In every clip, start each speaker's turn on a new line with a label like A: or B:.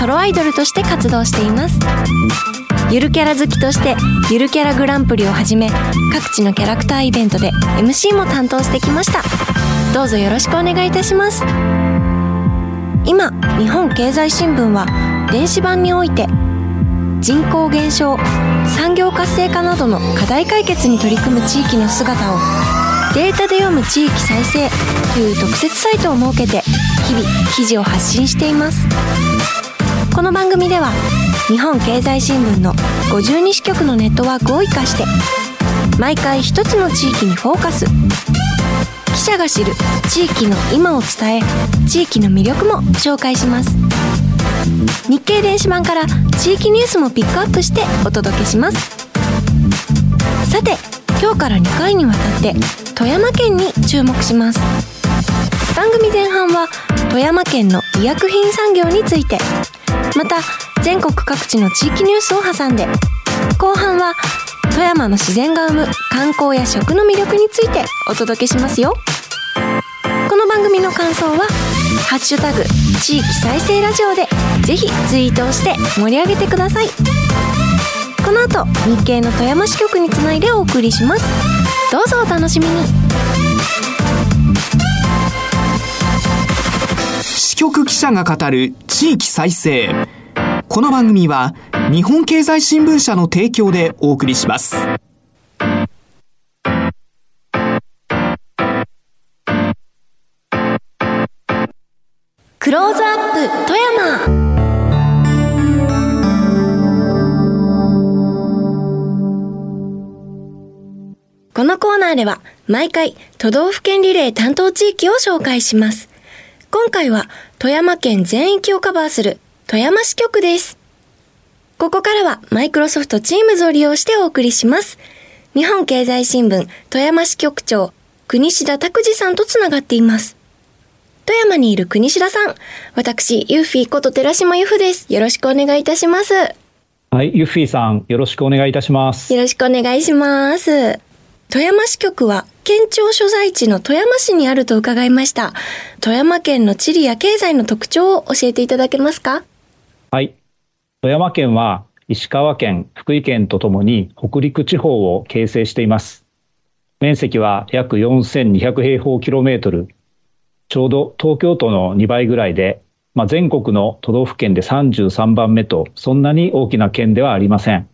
A: ソロアイドルとして活動しています。ゆるキャラ好きとしてゆるキャラグランプリをはじめ各地のキャラクターイベントで MC も担当してきました。どうぞよろしくお願いいたします。今日本経済新聞は電子版において人口減少産業活性化などの課題解決に取り組む地域の姿をデータで読む地域再生という特設サイトを設けて日々記事を発信しています。この番組では日本経済新聞の52支局のネットワークを生かして毎回一つの地域にフォーカス。記者が知る地域の今を伝え地域の魅力も紹介します。日経電子版から地域ニュースもピックアップしてお届けします。さて今日から2回にわたって富山県に注目します。番組前半は富山県の医薬品産業についてまた全国各地の地域ニュースを挟んで。後半は富山の自然が生む観光や食の魅力についてお届けしますよ。この番組の感想は「ハッシュタグ地域再生ラジオ」でぜひツイートをして盛り上げてください。この後日経の富山支局につないでお送りします。どうぞお楽しみに。
B: 局記者が語る地域再生。この番組は日本経済新聞社の提供でお送りします。
A: クローズアップ富山。このコーナーでは毎回都道府県リレー担当地域を紹介します。今回は富山県全域をカバーする富山支局です。ここからはマイクロソフト Teams を利用してお送りします。日本経済新聞富山支局長国志田拓司さんとつながっています。富山にいる国志田さん、私、ユッフィーこと寺島由布です。よろしくお願いいたします。よ
C: はい、ユッフィーさん、よろしくお願いいたします。
A: ろしくお願いします。富山支局は県庁所在地の富山市にあると伺いました。富山県の地理や経済の特徴を教えていただけますか？
C: はい。富山県は石川県、福井県とともに北陸地方を形成しています。面積は約4200平方キロメートル。ちょうど東京都の2倍ぐらいで、まあ、全国の都道府県で33番目と、そんなに大きな県ではありません。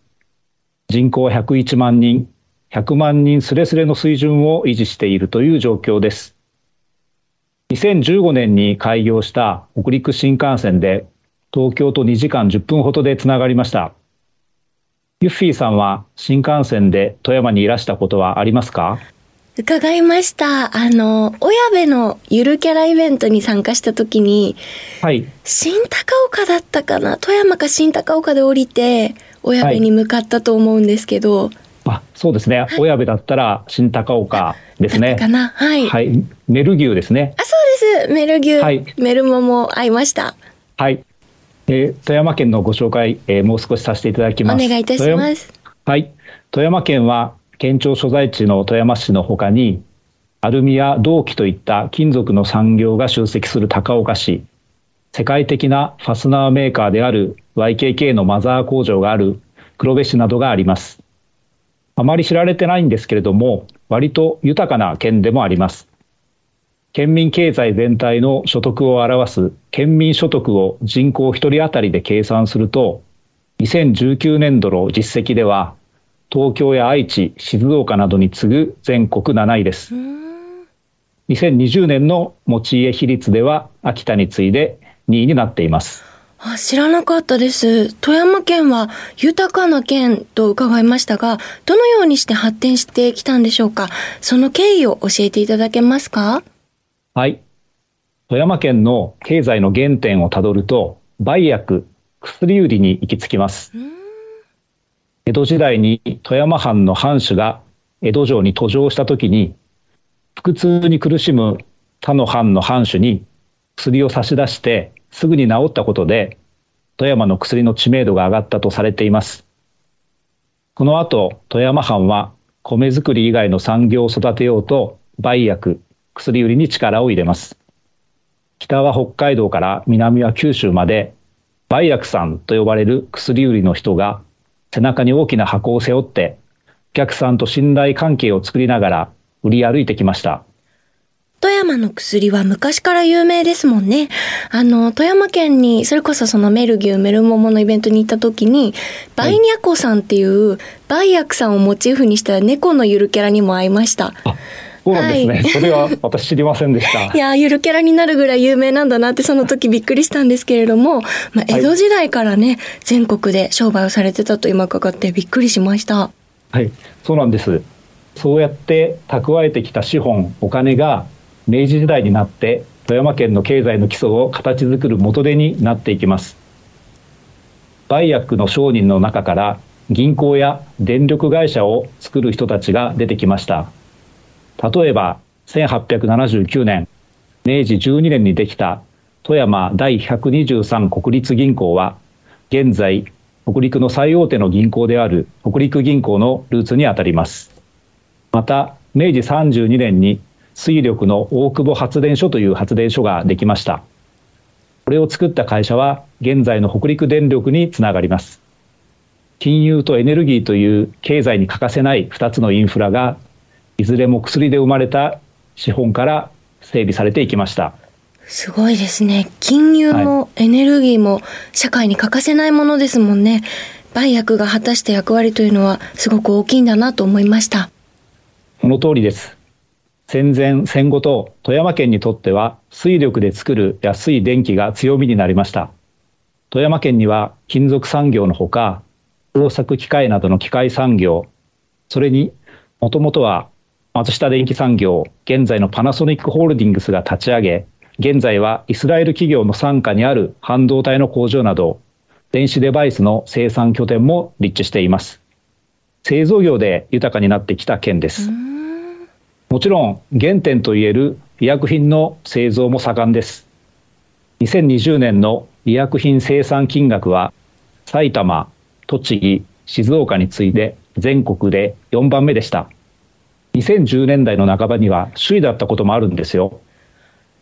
C: 人口101万人、100万人すれすれの水準を維持しているという状況です。2015年に開業した北陸新幹線で東京と2時間10分ほどでつながりました。ユッフィーさんは新幹線で富山にいらしたことはありますか？
A: 伺いました。あの、親部のゆるキャライベントに参加した時に、
C: はい。
A: 新高岡だったかな？富山か新高岡で降りて、親部に向かったと思うんですけど、
C: あ、そうですね。親部だったら新高岡ですね
A: か。な？はい。
C: はい。メル牛ですね。
A: あ、そうです。メル牛、
C: はい
A: メルモも会いました。
C: はい。えー富山県のご紹介、えーもう少しさせていただき
A: お
C: ます。
A: 願いいたします。
C: はい。富山県は県庁所在地の富山市のほかに、アルミや銅器といった金属の産業が集積する高岡市、世界的なファスナーメーカーである YKK のマザー工場がある黒部市などがあります。あまり知られてないんですけれども、割と豊かな県でもあります。県民経済全体の所得を表す県民所得を人口1人当たりで計算すると、2019年度の実績では、東京や愛知、静岡などに次ぐ全国7位です。2020年の持ち家比率では、秋田に次いで2位になっています。
A: あ知らなかったです。富山県は豊かな県と伺いましたが、どのようにして発展してきたんでしょうか？その経緯を教えていただけますか？
C: はい。富山県の経済の原点をたどると、売薬、薬売りに行き着きます。江戸時代に富山藩の藩主が江戸城に途上した時に腹痛に苦しむ他の藩の藩主に薬を差し出してすぐに治ったことで富山の薬の知名度が上がったとされています。この後、富山藩は米作り以外の産業を育てようと売薬、薬売りに力を入れます。北は北海道から南は九州まで売薬さんと呼ばれる薬売りの人が背中に大きな箱を背負ってお客さんと信頼関係を作りながら売り歩いてきました。
A: 富山の薬は昔から有名ですもんね。あの、富山県に、それこそそのメルギュー、メルモモのイベントに行った時に、バイニャコさんっていう、バイアクさんをモチーフにした猫のゆるキャラにも会いました。
C: そうなんですね、はい、それは私知りませんでした。
A: いや、ゆるキャラになるぐらい有名なんだなってその時びっくりしたんですけれども、まあ、江戸時代からね、はい、全国で商売をされてたと今かかってびっくりしました。
C: はい、そうなんです。そうやって蓄えてきた資本、お金が明治時代になって富山県の経済の基礎を形作る元手になっていきます。売薬の商人の中から銀行や電力会社を作る人たちが出てきました。例えば1879年明治12年にできた富山第123国立銀行は現在北陸の最大手の銀行である北陸銀行のルーツにあたります。また明治32年に水力の大久保発電所という発電所ができました。これを作った会社は現在の北陸電力につながります。金融とエネルギーという経済に欠かせない2つのインフラがいずれも薬で生まれた資本から整備されていきました。
A: すごいですね。金融もエネルギーも社会に欠かせないものですもんね、売薬が果たした役割というのはすごく大きいんだなと思いました。
C: その通りです戦前戦後と富山県にとっては水力で作る安い電気が強みになりました。富山県には金属産業のほか工作機械などの機械産業それにもともとは松下電機産業現在のパナソニックホールディングスが立ち上げ現在はイスラエル企業の傘下にある半導体の工場など電子デバイスの生産拠点も立地しています。製造業で豊かになってきた県です。もちろん原点といえる医薬品の製造も盛んです。2020年の医薬品生産金額は埼玉栃木静岡に次いで全国で4番目でした。2010年代の半ばには首位だったこともあるんですよ。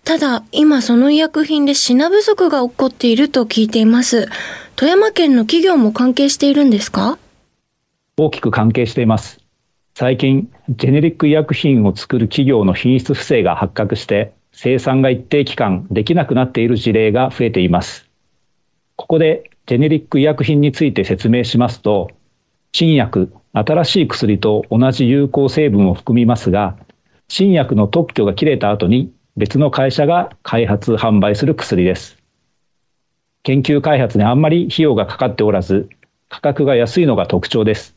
A: ただ今その医薬品で品不足が起こっていると聞いています。富山県の企業も関係しているんですか？
C: 大きく関係しています。最近、ジェネリック医薬品を作る企業の品質不正が発覚して、生産が一定期間できなくなっている事例が増えています。ここで、ジェネリック医薬品について説明しますと、新薬、新しい薬と同じ有効成分を含みますが、新薬の特許が切れた後に別の会社が開発販売する薬です。研究開発にあんまり費用がかかっておらず、価格が安いのが特徴です。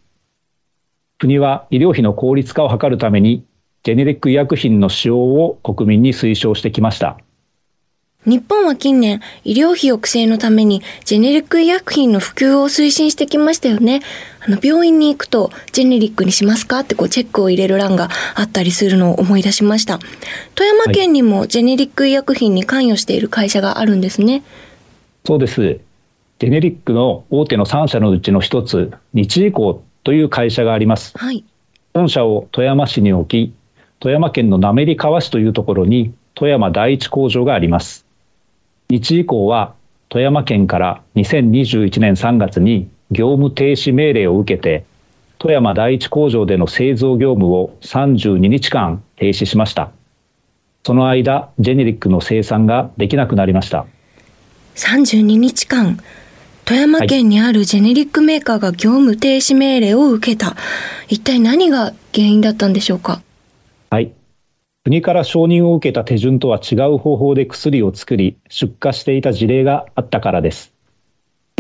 C: 国は医療費の効率化を図るためにジェネリック医薬品の使用を国民に推奨してきました。
A: 日本は近年、医療費抑制のためにジェネリック医薬品の普及を推進してきましたよね。あの、病院に行くと、ジェネリックにしますか？ってこうチェックを入れる欄があったりするのを思い出しました。富山県にもジェネリック医薬品に関与している会社があるんですね。
C: そうです。ジェネリックの大手の3社のうちの一つ、日医工という会社があります。はい、本社を富山市に置き、富山県の滑川市というところに富山第一工場があります。日以降は富山県から2021年3月に業務停止命令を受けて富山第一工場での製造業務を32日間停止しました。その間、ジェネリックの生産ができなくなりました。
A: 32日間富山県にあるジェネリックメーカーが業務停止命令を受けた。一体何が原因だったんでしょうか？
C: はい。国から承認を受けた手順とは違う方法で薬を作り、出荷していた事例があったからです。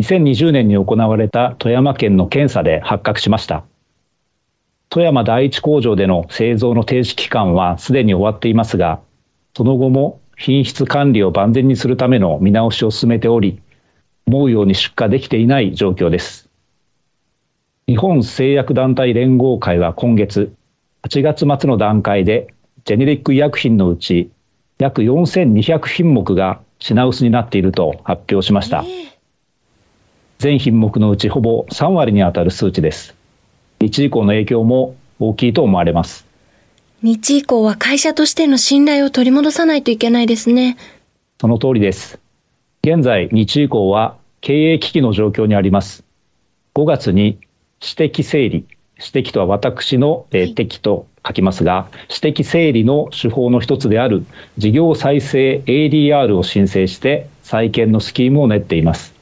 C: 2020年に行われた富山県の検査で発覚しました。富山第一工場での製造の停止期間はすでに終わっていますが、その後も品質管理を万全にするための見直しを進めており、思うように出荷できていない状況です。日本製薬団体連合会は今月8月末の段階でジェネリック医薬品のうち約4200品目が品薄になっていると発表しました。全品目のうちほぼ3割にあたる数値です。日以降の影響も大きいと思われます。
A: 日以降は会社としての信頼を取り戻さないといけないですね。
C: その通りです。現在、日以降は経営危機の状況にあります。5月に私的整理、私的とは私の、えー、敵と書きますが、私的整理の手法の一つである事業再生 ADR を申請して再建のスキームを練っています。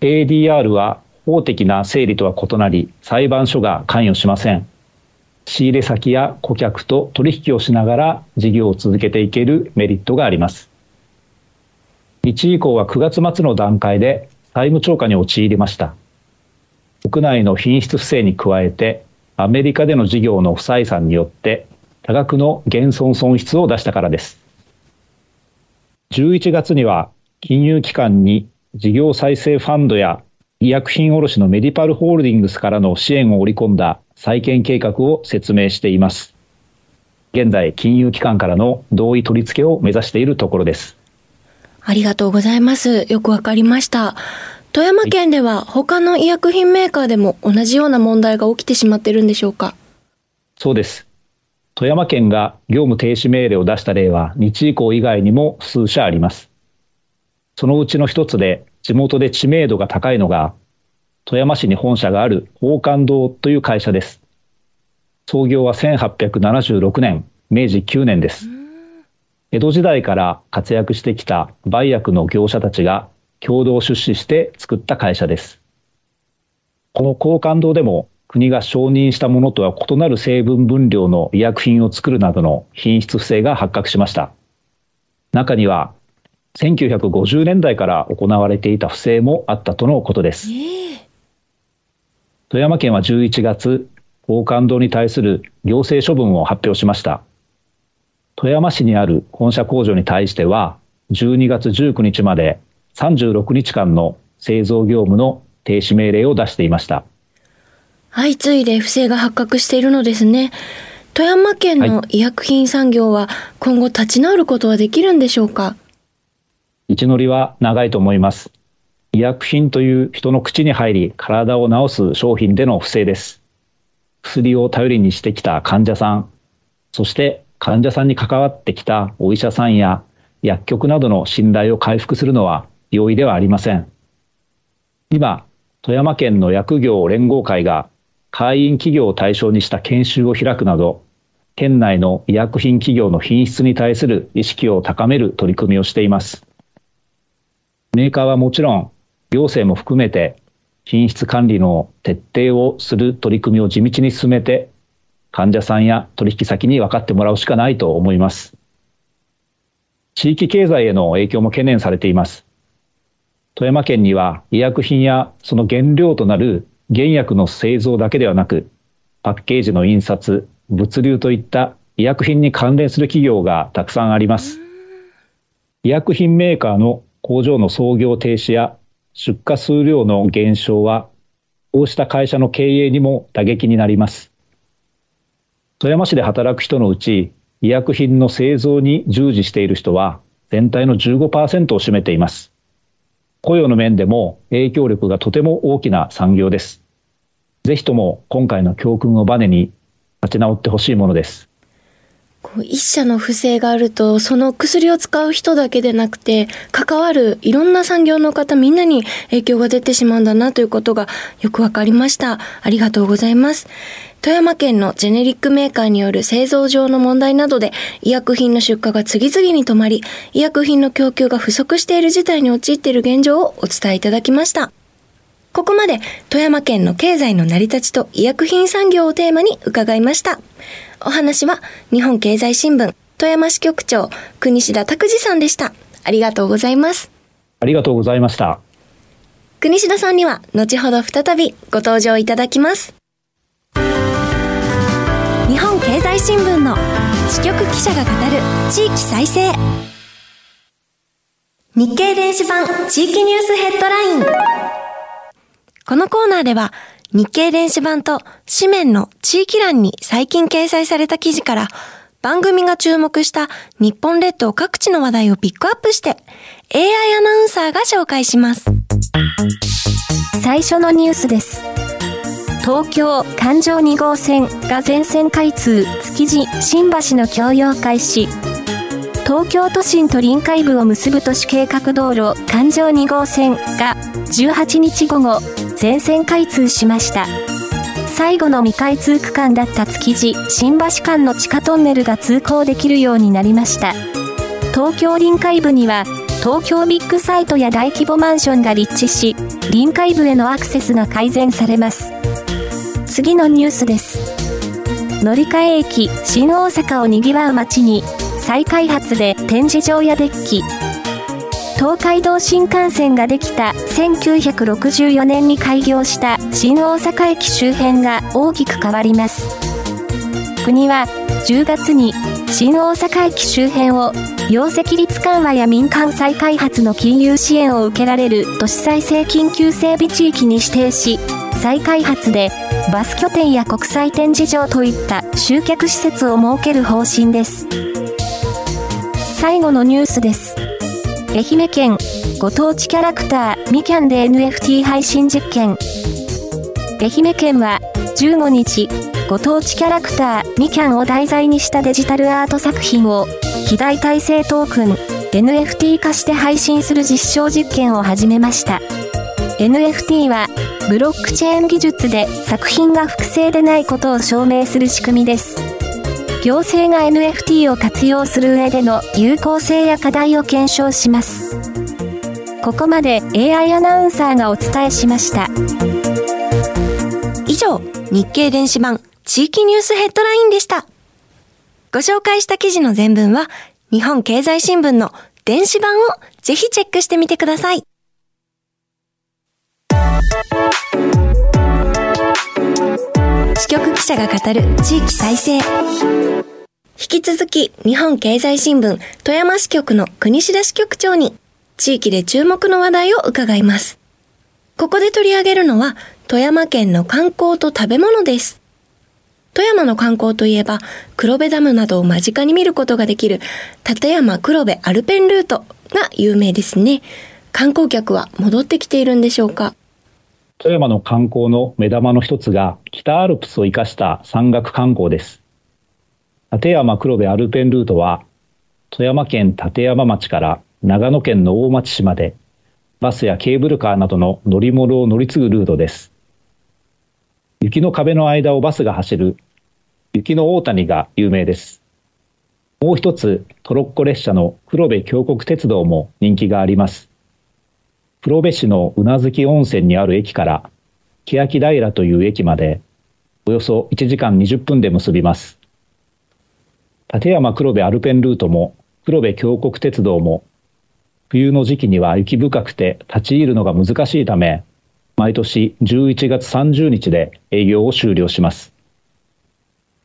C: ADR は法的な整理とは異なり、裁判所が関与しません。仕入れ先や顧客と取引をしながら事業を続けていけるメリットがあります。日以降は9月末の段階で債務超過に陥りました。国内の品質不正に加えて、アメリカでの事業の不採算によって多額の減損損失を出したからです。11月には金融機関に事業再生ファンドや医薬品卸のメディパルホールディングスからの支援を織り込んだ再建計画を説明しています。現在、金融機関からの同意取り付けを目指しているところです。
A: ありがとうございます。よくわかりました。富山県では他の医薬品メーカーでも同じような問題が起きてしまっているんでしょうか？
C: そうです。富山県が業務停止命令を出した例は日以降以外にも数社あります。そのうちの一つで地元で知名度が高いのが富山市に本社がある宝冠堂という会社です。創業は1876年、明治9年です。江戸時代から活躍してきた売薬の業者たちが共同出資して作った会社です。この交換堂でも国が承認したものとは異なる成分分量の医薬品を作るなどの品質不正が発覚しました。中には1950年代から行われていた不正もあったとのことです。富山県は11月、交換堂に対する行政処分を発表しました。富山市にある本社工場に対しては、12月19日まで36日間の製造業務の停止命令を出していました。
A: 相次いで不正が発覚しているのですね。富山県の医薬品産業は今後立ち直ることはできるんでしょうか？
C: 道のりは長いと思います。医薬品という人の口に入り体を治す商品での不正です。薬を頼りにしてきた患者さん、そして患者さんに関わってきたお医者さんや薬局などの信頼を回復するのは容易ではありません。今、富山県の薬業連合会が会員企業を対象にした研修を開くなど、県内の医薬品企業の品質に対する意識を高める取り組みをしています。メーカーはもちろん、行政も含めて品質管理の徹底をする取り組みを地道に進めて、患者さんや取引先に分かってもらうしかないと思います。地域経済への影響も懸念されています。富山県には医薬品やその原料となる原薬の製造だけではなく、パッケージの印刷、物流といった医薬品に関連する企業がたくさんあります。医薬品メーカーの工場の操業停止や出荷数量の減少は、こうした会社の経営にも打撃になります。富山市で働く人のうち、医薬品の製造に従事している人は全体の15%を占めています。雇用の面でも影響力がとても大きな産業です。ぜひとも今回の教訓をバネに立ち直ってほしいものです。
A: こう一社の不正があると、その薬を使う人だけでなくて、関わるいろんな産業の方みんなに影響が出てしまうんだなということがよくわかりました。ありがとうございます。富山県のジェネリックメーカーによる製造上の問題などで医薬品の出荷が次々に止まり、医薬品の供給が不足している事態に陥っている現状をお伝えいただきました。ここまで富山県の経済の成り立ちと医薬品産業をテーマに伺いました。お話は日本経済新聞富山支局長国志田拓司さんでした。ありがとうございます。
C: ありがとうございました。
A: 国志田さんには後ほど再びご登場いただきます。日本経済新聞の支局記者が語る地域再生日経電子版地域ニュースヘッドラインこのコーナーでは日経電子版と紙面の地域欄に最近掲載された記事から番組が注目した日本列島各地の話題をピックアップして AI アナウンサーが紹介します。
D: 最初のニュースです。東京環状2号線が全線開通築地新橋の共用開始東京都心と臨海部を結ぶ都市計画道路環状2号線が18日午後全線開通しました。最後の未開通区間だった築地新橋間の地下トンネルが通行できるようになりました。東京臨海部には東京ビッグサイトや大規模マンションが立地し臨海部へのアクセスが改善されます。次のニュースです。乗り換え駅新大阪を賑わう街に再開発で展示場やデッキ。東海道新幹線ができた1964年に開業した新大阪駅周辺が大きく変わります。国は10月に新大阪駅周辺を容積率緩和や民間再開発の金融支援を受けられる都市再生緊急整備地域に指定し再開発でバス拠点や国際展示場といった集客施設を設ける方針です。最後のニュースです。愛媛県ご当地キャラクターみきゃんで NFT 配信実験。愛媛県は15日ご当地キャラクターみきゃんを題材にしたデジタルアート作品を非代替性トークン NFT 化して配信する実証実験を始めました。NFT はブロックチェーン技術で作品が複製でないことを証明する仕組みです。行政が NFT を活用する上での有効性や課題を検証します。ここまで AI アナウンサーがお伝えしました。
A: 以上、日経電子版地域ニュースヘッドラインでした。ご紹介した記事の全文は日本経済新聞の電子版をぜひチェックしてみてください。支局記者が語る地域再生。引き続き、日本経済新聞富山支局の国志田支局長に、地域で注目の話題を伺います。ここで取り上げるのは、富山県の観光と食べ物です。富山の観光といえば、黒部ダムなどを間近に見ることができる、立山黒部アルペンルートが有名ですね。観光客は戻ってきているんでしょうか？
C: 富山の観光の目玉の一つが北アルプスを生かした山岳観光です。立山黒部アルペンルートは富山県立山町から長野県の大町市までバスやケーブルカーなどの乗り物を乗り継ぐルートです。雪の壁の間をバスが走る雪の大谷が有名です。もう一つトロッコ列車の黒部峡谷鉄道も人気があります。黒部市の宇奈月温泉にある駅から欅平という駅までおよそ1時間20分で結びます。立山黒部アルペンルートも黒部峡谷鉄道も冬の時期には雪深くて立ち入るのが難しいため毎年11月30日で営業を終了します。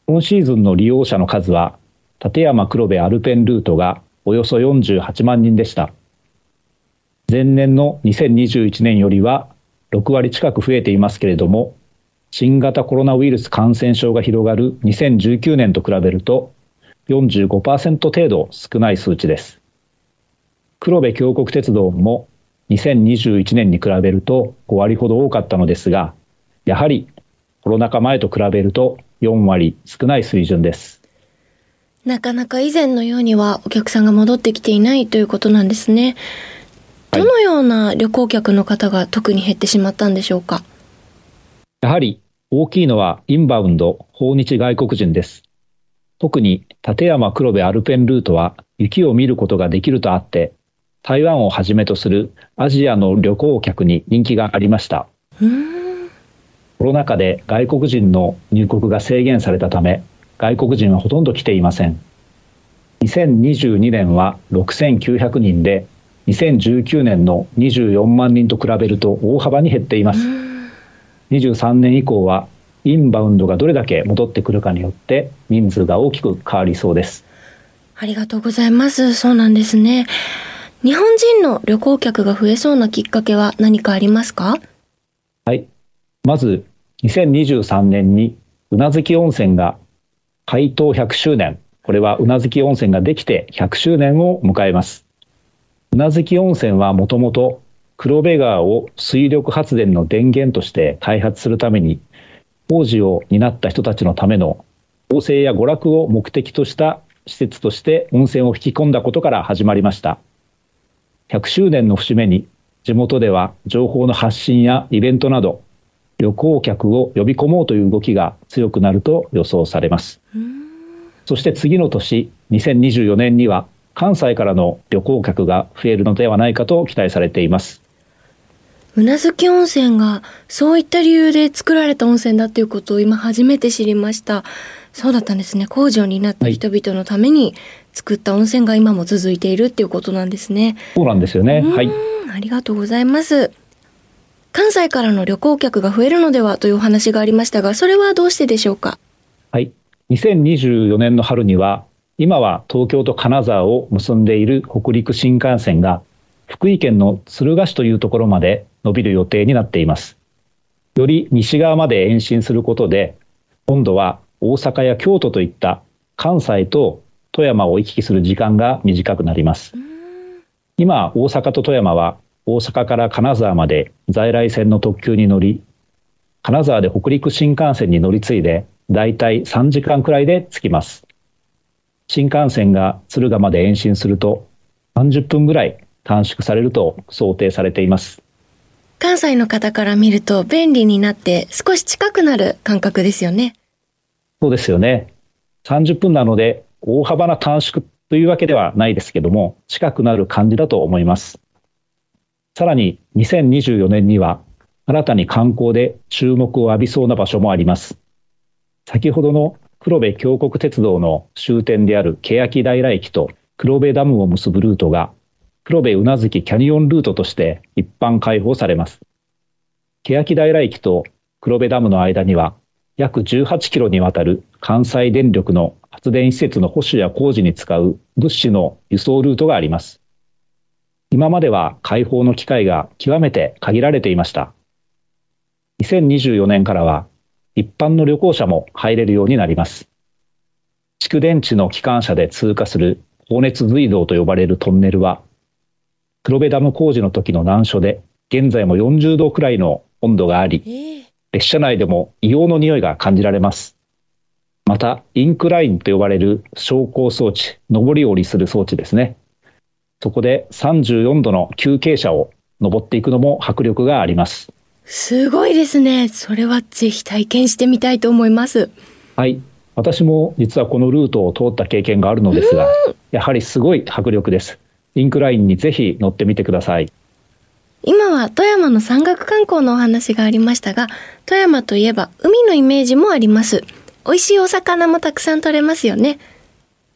C: 今シーズンの利用者の数は立山黒部アルペンルートがおよそ48万人でした。前年の2021年よりは6割近く増えていますけれども、新型コロナウイルス感染症が広がる2019年と比べると45%程度少ない数値です。黒部峡谷鉄道も2021年に比べると5割ほど多かったのですが、やはりコロナ禍前と比べると4割少ない水準です。
A: なかなか以前のようにはお客さんが戻ってきていないということなんですね。どのような旅行客の方が特に減ってしまったんでしょうか？
C: やはり大きいのはインバウンド、訪日外国人です。特に立山黒部アルペンルートは雪を見ることができるとあって、台湾をはじめとするアジアの旅行客に人気がありました。コロナ禍で外国人の入国が制限されたため、外国人はほとんど来ていません。2022年は6900人で2019年の24万人と比べると大幅に減っています。23年以降はインバウンドがどれだけ戻ってくるかによって人数が大きく変わりそうです。
A: ありがとうございます。そうなんですね。日本人の旅行客が増えそうなきっかけは何かありますか？
C: はい。まず、2023年に宇奈月温泉が開湯100周年、これは宇奈月温泉ができて100周年を迎えます。宇奈月温泉はもともと黒部川を水力発電の電源として開発するために工事を担った人たちのための構成や娯楽を目的とした施設として温泉を引き込んだことから始まりました。100周年の節目に地元では情報の発信やイベントなど旅行客を呼び込もうという動きが強くなると予想されます。そして次の年2024年には関西からの旅行客が増えるのではないかと期待されています。
A: 宇奈月温泉がそういった理由で作られた温泉だっていうことを今初めて知りました。そうだったんですね。工場になった人々のために作った温泉が今も続いているっていうことなんですね。
C: そうなんですよね。はい。
A: ありがとうございます。関西からの旅行客が増えるのではというお話がありましたが、それはどうしてでしょうか？
C: はい。2024年の春には、今は東京と金沢を結んでいる北陸新幹線が、福井県の敦賀市というところまで伸びる予定になっています。より西側まで延伸することで、今度は大阪や京都といった関西と富山を行き来する時間が短くなります。今、大阪と富山は大阪から金沢まで在来線の特急に乗り、金沢で北陸新幹線に乗り継いで、だいたい3時間くらいで着きます。新幹線が敦賀まで延伸すると、30分ぐらい短縮されると想定されています。
A: 関西の方から見ると便利になって少し近くなる感覚ですよね。
C: そうですよね。30分なので大幅な短縮というわけではないですけども、近くなる感じだと思います。さらに2024年には新たに観光で注目を浴びそうな場所もあります。先ほどの黒部峡谷鉄道の終点である欅平駅と黒部ダムを結ぶルートが黒部宇奈月キャニオンルートとして一般開放されます。欅平駅と黒部ダムの間には約18キロにわたる関西電力の発電施設の保守や工事に使う物資の輸送ルートがあります。今までは開放の機会が極めて限られていました。2024年からは一般の旅行者も入れるようになります。蓄電池の機関車で通過する高熱隧道と呼ばれるトンネルは、黒部ダム工事の時の難所で、現在も40度くらいの温度があり、列車内でも硫黄の匂いが感じられます。また、インクラインと呼ばれる昇降装置、上り下りする装置ですね。そこで34度の急傾斜を登っていくのも迫力があります。
A: すごいですね。それはぜひ体験してみたいと思います。
C: はい。私も実はこのルートを通った経験があるのですが、やはりすごい迫力です。インクラインにぜひ乗ってみてください。
A: 今は富山の山岳観光のお話がありましたが、富山といえば海のイメージもあります。美味しいお魚もたくさん取れますよね。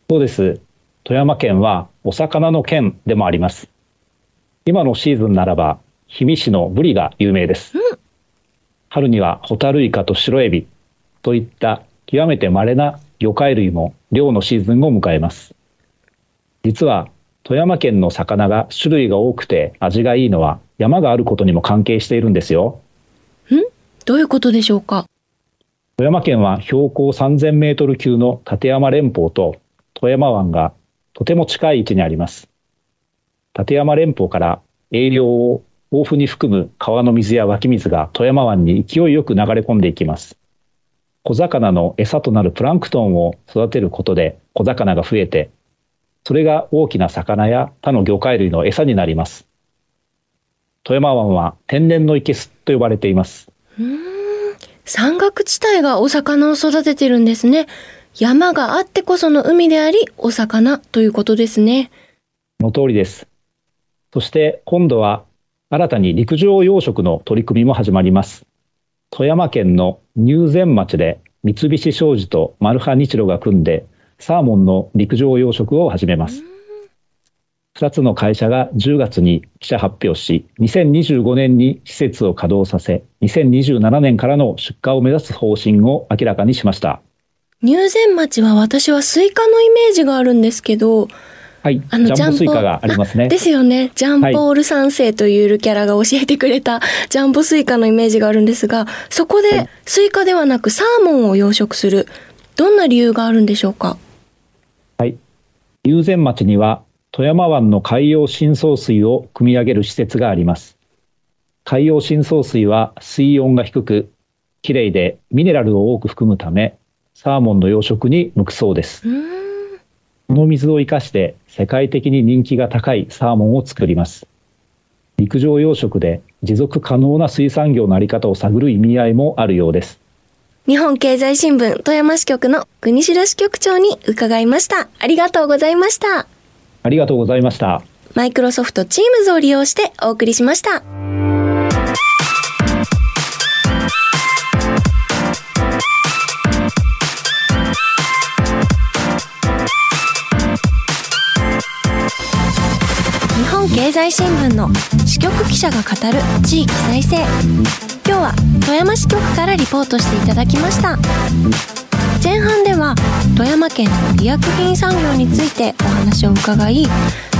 C: そうです。富山県はお魚の県でもあります。今のシーズンならば、氷見市のブリが有名です。うん、春にはホタルイカとシロエビといった極めて稀な魚介類も漁のシーズンを迎えます。実は富山県の魚が種類が多くて味がいいのは山があることにも関係しているんですよ。
A: ん？どういうことでしょうか？
C: 富山県は標高3000メートル級の立山連峰と富山湾がとても近い位置にあります。立山連峰から栄養を豊富に含む川の水や湧き水が富山湾に勢いよく流れ込んでいきます。小魚の餌となるプランクトンを育てることで小魚が増えて、それが大きな魚や他の魚介類の餌になります。富山湾は天然の生けすと呼ばれています。
A: 山岳地帯がお魚を育ててるんですね。山があってこその海であり、お魚ということですね。
C: その通りです。そして今度は新たに陸上養殖の取り組みも始まります。富山県の入善町で三菱商事とマルハニチロが組んでサーモンの陸上養殖を始めます。2つの会社が10月に記者発表し、2025年に施設を稼働させ、2027年からの出荷を目指す方針を明らかにしました。
A: 入善町は私はスイカのイメージがあるんですけど、
C: はい、あのジャンボスイカがありますね。
A: ですよね。ジャンボール三世というゆるキャラが教えてくれたジャンボスイカのイメージがあるんですが、そこでスイカではなくサーモンを養殖する。どんな理由があるんでしょうか？
C: はい。入善町には富山湾の海洋深層水を汲み上げる施設があります。海洋深層水は水温が低く、きれいでミネラルを多く含むため、サーモンの養殖に向くそうです。この水を生かして世界的に人気が高いサーモンを作ります。陸上養殖で持続可能な水産業のあり方を探る意味合いもあるようです。
A: 日本経済新聞富山支局の国白支局長に伺いました。ありがとうございました。
C: ありがとうございました。
A: マイクロソフトチームズを利用してお送りしました。経済新聞の支局記者が語る地域再生。今日は富山支局からリポートしていただきました。前半では富山県の医薬品産業についてお話を伺い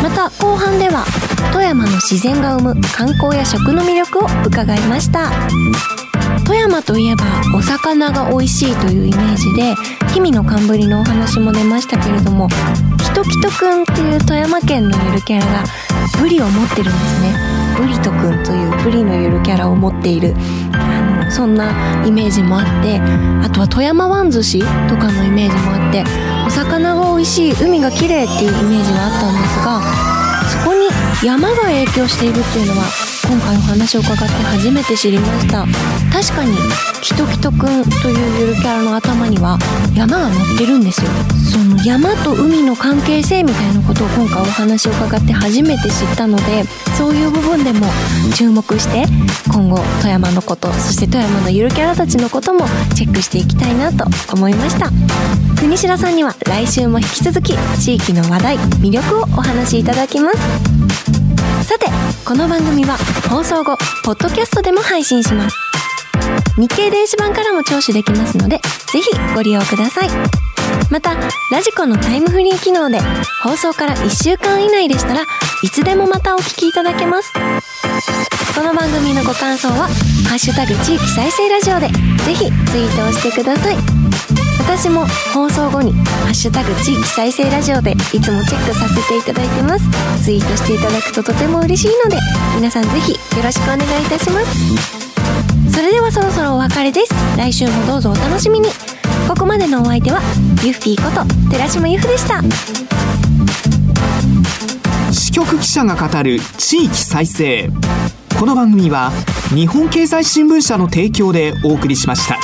A: また後半では富山の自然が生む観光や食の魅力を伺いました。富山といえばお魚が美味しいというイメージで氷見の寒ぶりのお話も出ましたけれどもきときとくんっていう富山県のゆるキャラがブリを持ってるんですね。ブリトくんというブリのゆるキャラを持っている。あのそんなイメージもあってあとは富山湾寿司とかのイメージもあってお魚が美味しい海が綺麗っていうイメージがあったんですがそこに山が影響しているっていうのは今回お話を伺って初めて知りました。確かにキトキトくんというゆるキャラの頭には山が乗ってるんですよ。その山と海の関係性みたいなことを今回お話を伺って初めて知ったのでそういう部分でも注目して今後富山のことそして富山のゆるキャラたちのこともチェックしていきたいなと思いました。国白さんには来週も引き続き地域の話題魅力をお話しいただきます。さてこの番組は放送後ポッドキャストでも配信します。日経電子版からも聴取できますのでぜひご利用ください。またラジコのタイムフリー機能で放送から1週間以内でしたらいつでもまたお聞きいただけます。この番組のご感想は「ハッシュタグ地域再生ラジオ」でぜひツイートをしてください。私も放送後に「ハッシュタグ地域再生ラジオ」でいつもチェックさせていただいてます。ツイートしていただくととても嬉しいので皆さんぜひよろしくお願いいたします。それではそろそろお別れです。来週もどうぞお楽しみに。ここまでのお相手はユッフィーこと寺島由布でした。
B: 支局記者が語る地域再生。この番組は日本経済新聞社の提供でお送りしました。